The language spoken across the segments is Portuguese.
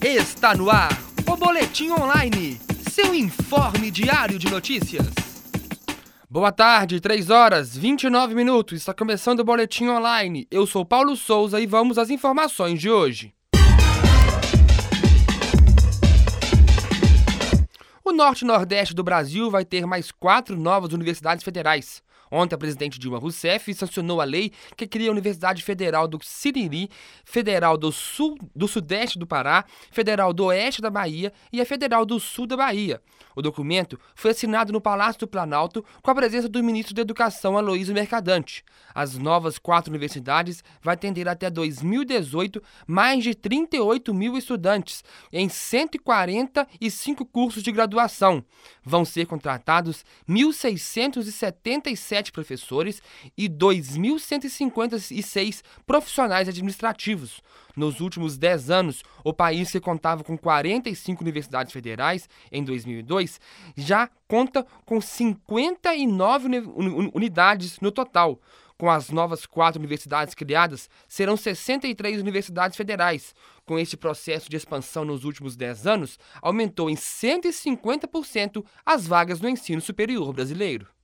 Está no ar o Boletim Online, seu informe diário de notícias. Boa tarde, 3 horas 29 minutos. Está começando o Boletim Online. Eu sou Paulo Souza e vamos às informações de hoje. O norte e nordeste do Brasil vai ter mais quatro novas universidades federais. Ontem, a presidente Dilma Rousseff sancionou a lei que cria a Universidade Federal do Siriri, Federal do Sul, do Sudeste do Pará, Federal do Oeste da Bahia e a Federal do Sul da Bahia. O documento foi assinado no Palácio do Planalto com a presença do ministro da Educação, Aloysio Mercadante. As novas quatro universidades vão atender até 2018 mais de 38 mil estudantes em 145 cursos de graduação. Vão ser contratados 1.677 sete professores e 2.156 profissionais administrativos. Nos últimos 10 anos, o país, que contava com 45 universidades federais em 2002, já conta com 59 unidades no total. Com as novas quatro universidades criadas, serão 63 universidades federais. Com este processo de expansão nos últimos 10 anos, aumentou em 150% as vagas no ensino superior brasileiro.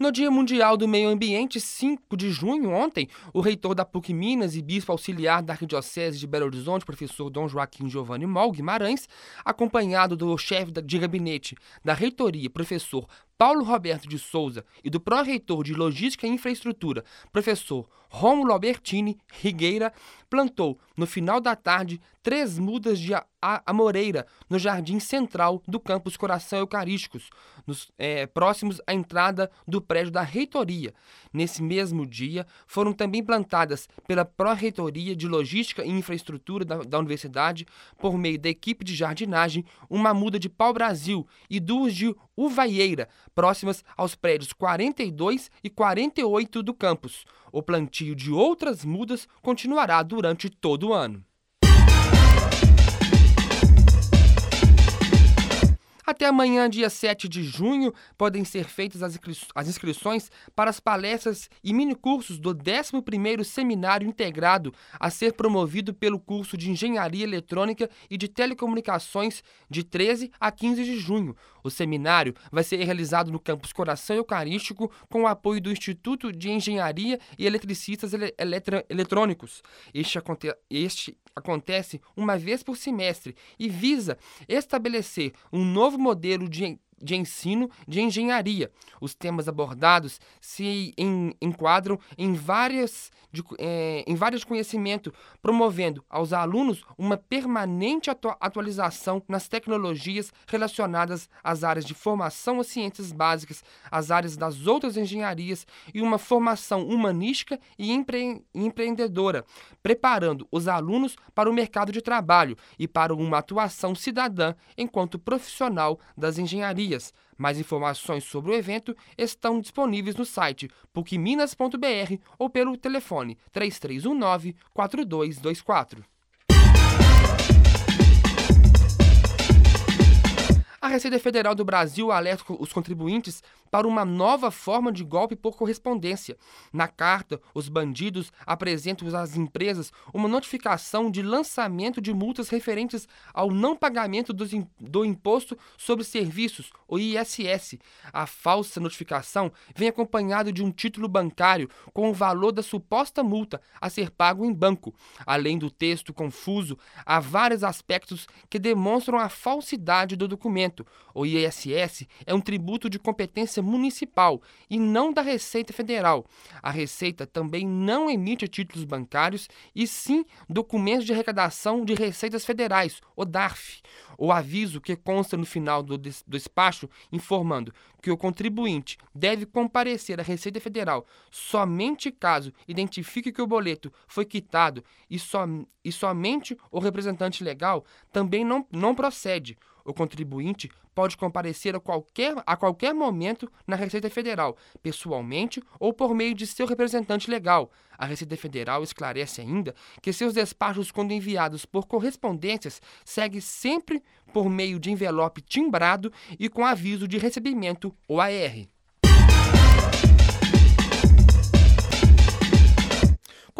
No Dia Mundial do Meio Ambiente, 5 de junho, ontem, o reitor da PUC Minas e bispo auxiliar da Arquidiocese de Belo Horizonte, professor Dom Joaquim Giovanni Mol Guimarães, acompanhado do chefe de gabinete da reitoria, professor Paulo Roberto de Souza, e do pró-reitor de Logística e Infraestrutura, professor Rômulo Albertini Rigueira, plantou, no final da tarde, três mudas de amoreira no jardim central do campus Coração Eucarísticos, nos, é, próximos à entrada do prédio da reitoria. Nesse mesmo dia, foram também plantadas pela Pró-Reitoria de Logística e Infraestrutura da, da Universidade, por meio da equipe de jardinagem, uma muda de pau-brasil e duas de uvaieira, próximas aos prédios 42 e 48 do campus. O plantio de outras mudas continuará durante todo o ano. Até amanhã, dia 7 de junho, podem ser feitas as, inscri as inscrições para as palestras e minicursos do 11º Seminário Integrado a ser promovido pelo curso de Engenharia Eletrônica e de Telecomunicações de 13 a 15 de junho. O seminário vai ser realizado no campus Coração Eucarístico com o apoio do Instituto de Engenharia e Eletricistas Ele Eletrônicos. Este, este acontece uma vez por semestre e visa estabelecer um novo modelo de de ensino de engenharia. Os temas abordados se em, enquadram em várias, de, é, em vários conhecimentos, promovendo aos alunos uma permanente atu atualização nas tecnologias relacionadas às áreas de formação às ciências básicas, às áreas das outras engenharias e uma formação humanística e empre empreendedora, preparando os alunos para o mercado de trabalho e para uma atuação cidadã enquanto profissional das engenharias. Mais informações sobre o evento estão disponíveis no site pucminas.br ou pelo telefone 3319 4224. A Receita Federal do Brasil alerta os contribuintes para uma nova forma de golpe por correspondência. Na carta, os bandidos apresentam às empresas uma notificação de lançamento de multas referentes ao não pagamento do Imposto sobre Serviços, o ISS. A falsa notificação vem acompanhada de um título bancário com o valor da suposta multa a ser pago em banco. Além do texto confuso, há vários aspectos que demonstram a falsidade do documento o ISS é um tributo de competência municipal e não da Receita Federal. A Receita também não emite títulos bancários e sim documentos de arrecadação de receitas federais, o DARF. O aviso que consta no final do, despacho informando que o contribuinte deve comparecer à Receita Federal somente caso identifique que o boleto foi quitado e, e somente o representante legal também não, não procede. O contribuinte pode comparecer a qualquer, a qualquer momento na Receita Federal, pessoalmente ou por meio de seu representante legal. A Receita Federal esclarece ainda que seus despachos, quando enviados por correspondências, seguem sempre por meio de envelope timbrado e com aviso de recebimento OAR.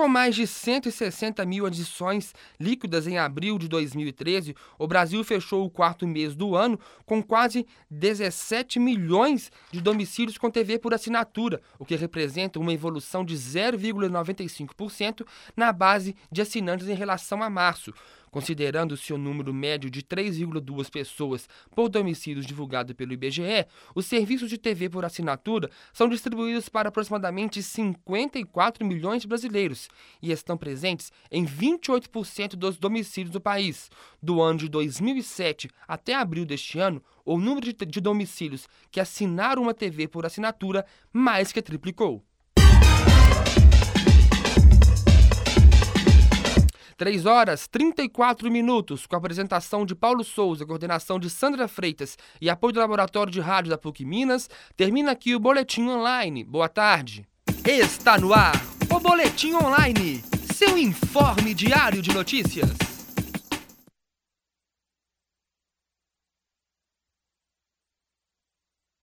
Com mais de 160 mil adições líquidas em abril de 2013, o Brasil fechou o quarto mês do ano com quase 17 milhões de domicílios com TV por assinatura, o que representa uma evolução de 0,95% na base de assinantes em relação a março. Considerando-se o número médio de 3,2 pessoas por domicílios divulgado pelo IBGE, os serviços de TV por assinatura são distribuídos para aproximadamente 54 milhões de brasileiros e estão presentes em 28% dos domicílios do país. Do ano de 2007 até abril deste ano, o número de domicílios que assinaram uma TV por assinatura mais que triplicou. 3 horas 34 minutos, com a apresentação de Paulo Souza, coordenação de Sandra Freitas e apoio do Laboratório de Rádio da PUC Minas, termina aqui o Boletim Online. Boa tarde. Está no ar o Boletim Online, seu informe diário de notícias.